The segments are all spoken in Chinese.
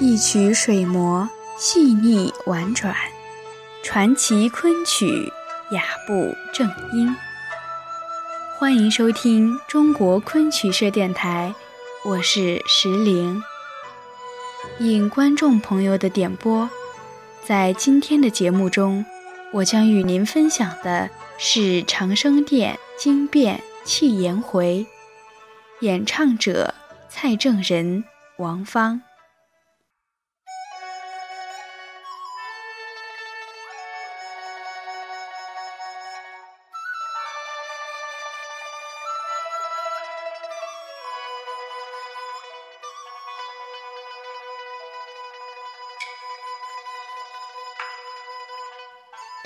一曲水磨，细腻婉转；传奇昆曲，雅步正音。欢迎收听中国昆曲社电台，我是石玲。应观众朋友的点播，在今天的节目中，我将与您分享的是长生殿惊变泣颜回，演唱者蔡正仁、王芳。《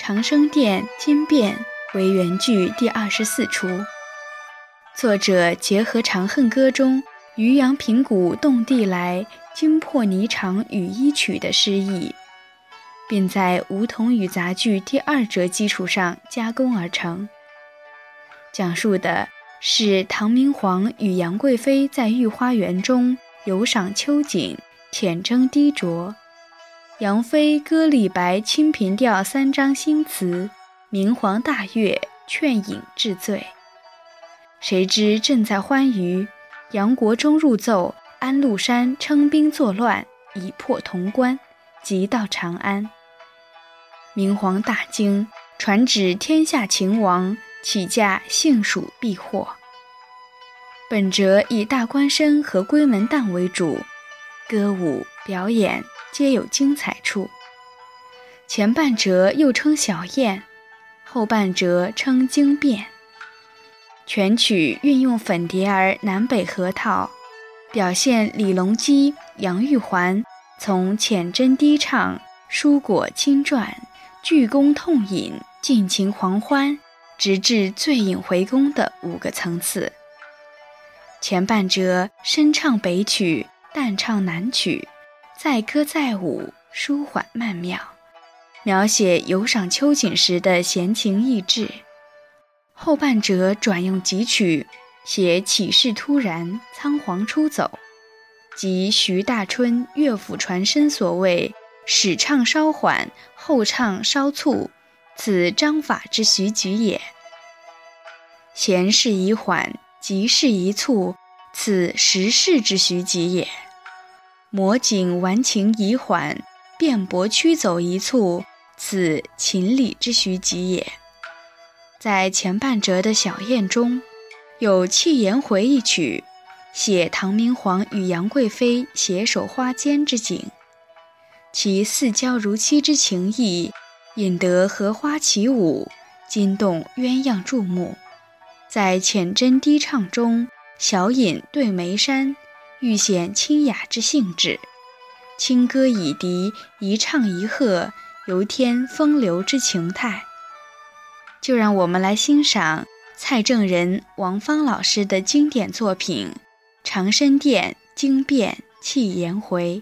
长生殿惊变》为原剧第二十四出，作者结合《长恨歌》中“渔阳平谷动地来，惊破霓裳羽衣曲”的诗意，并在梧桐雨杂剧第二折基础上加工而成。讲述的是唐明皇与杨贵妃在御花园中游赏秋景，浅斟低酌。杨妃歌李白《清平调》三章新词，明皇大悦，劝饮致醉。谁知正在欢娱，杨国忠入奏安禄山称兵作乱，已破潼关，即到长安。明皇大惊，传旨天下秦王起驾幸蜀避祸。本折以大官绅和闺门旦为主，歌舞表演。皆有精彩处。前半折又称小宴，后半折称惊变。全曲运用粉蝶儿南北合套，表现李隆基、杨玉环从浅斟低唱、蔬果轻转、鞠躬痛饮、尽情狂欢，直至醉饮回宫的五个层次。前半折深唱北曲，淡唱南曲。载歌载舞，舒缓曼妙，描写游赏秋景时的闲情逸致。后半折转用急曲，写起事突然，仓皇出走，即徐大春乐府传声所谓“始唱稍缓，后唱稍促，此章法之徐举也；闲事已缓，急事已促，此时事之徐急也。”魔景完情已缓，辩驳驱走一促，此情理之徐急也。在前半折的小宴中，有泣颜回一曲，写唐明皇与杨贵妃携手花间之景，其似胶如漆之情意，引得荷花起舞，惊动鸳鸯注目。在浅斟低唱中，小饮对眉山。愈显清雅之性质，清歌以笛，一唱一和，游天风流之情态。就让我们来欣赏蔡正仁、王芳老师的经典作品《长生殿惊变泣颜回》。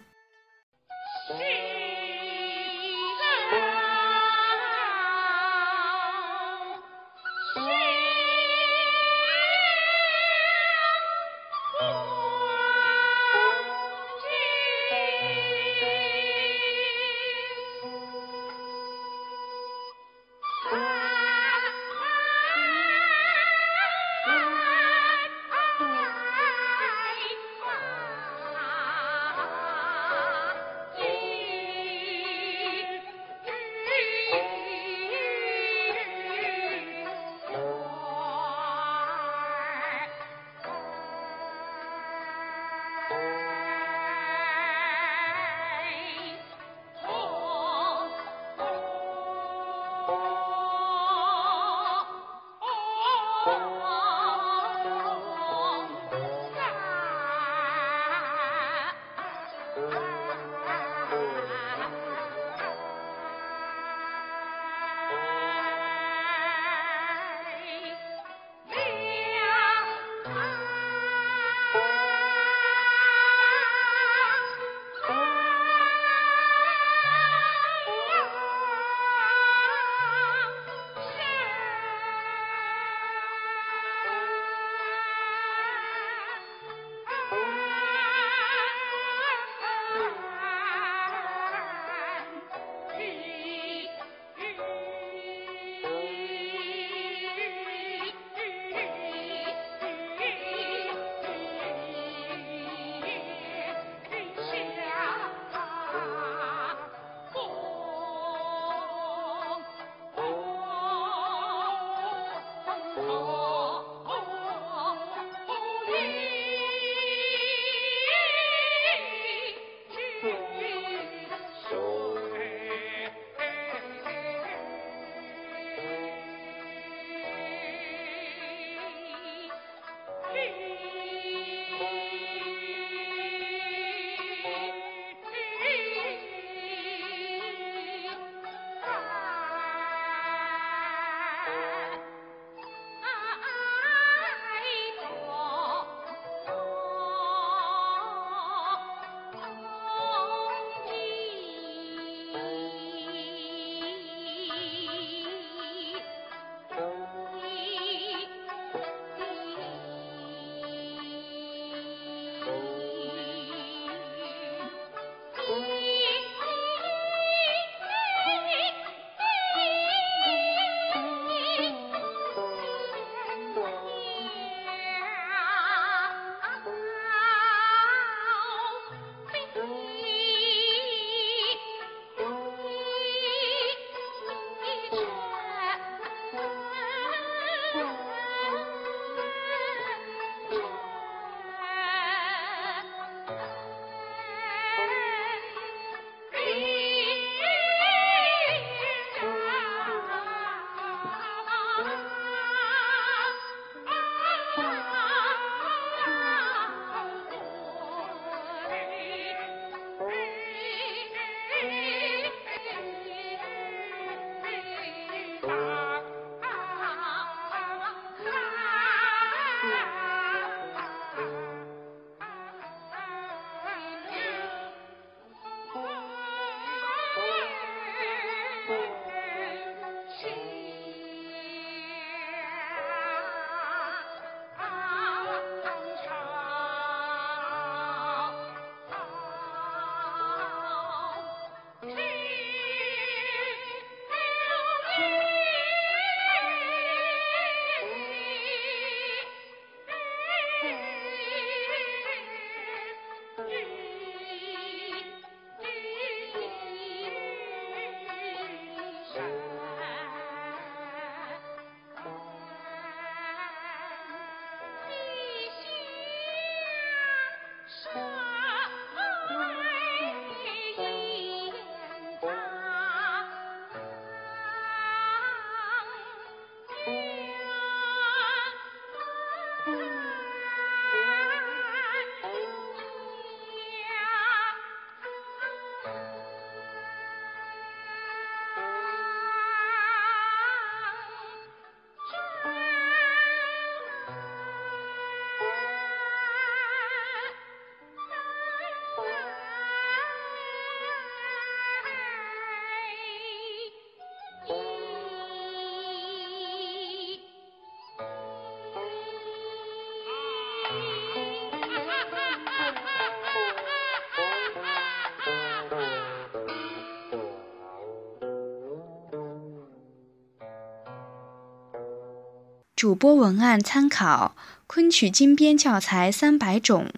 主播文案参考昆曲金编教材三百种，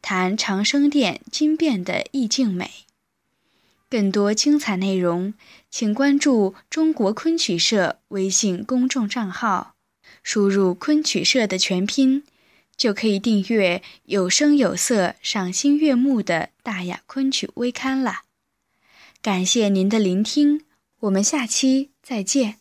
谈长生殿金变的意境美。更多精彩内容，请关注中国昆曲社微信公众账号，输入“昆曲社”的全拼，就可以订阅有声有色、赏心悦目的大雅昆曲微刊了。感谢您的聆听，我们下期再见。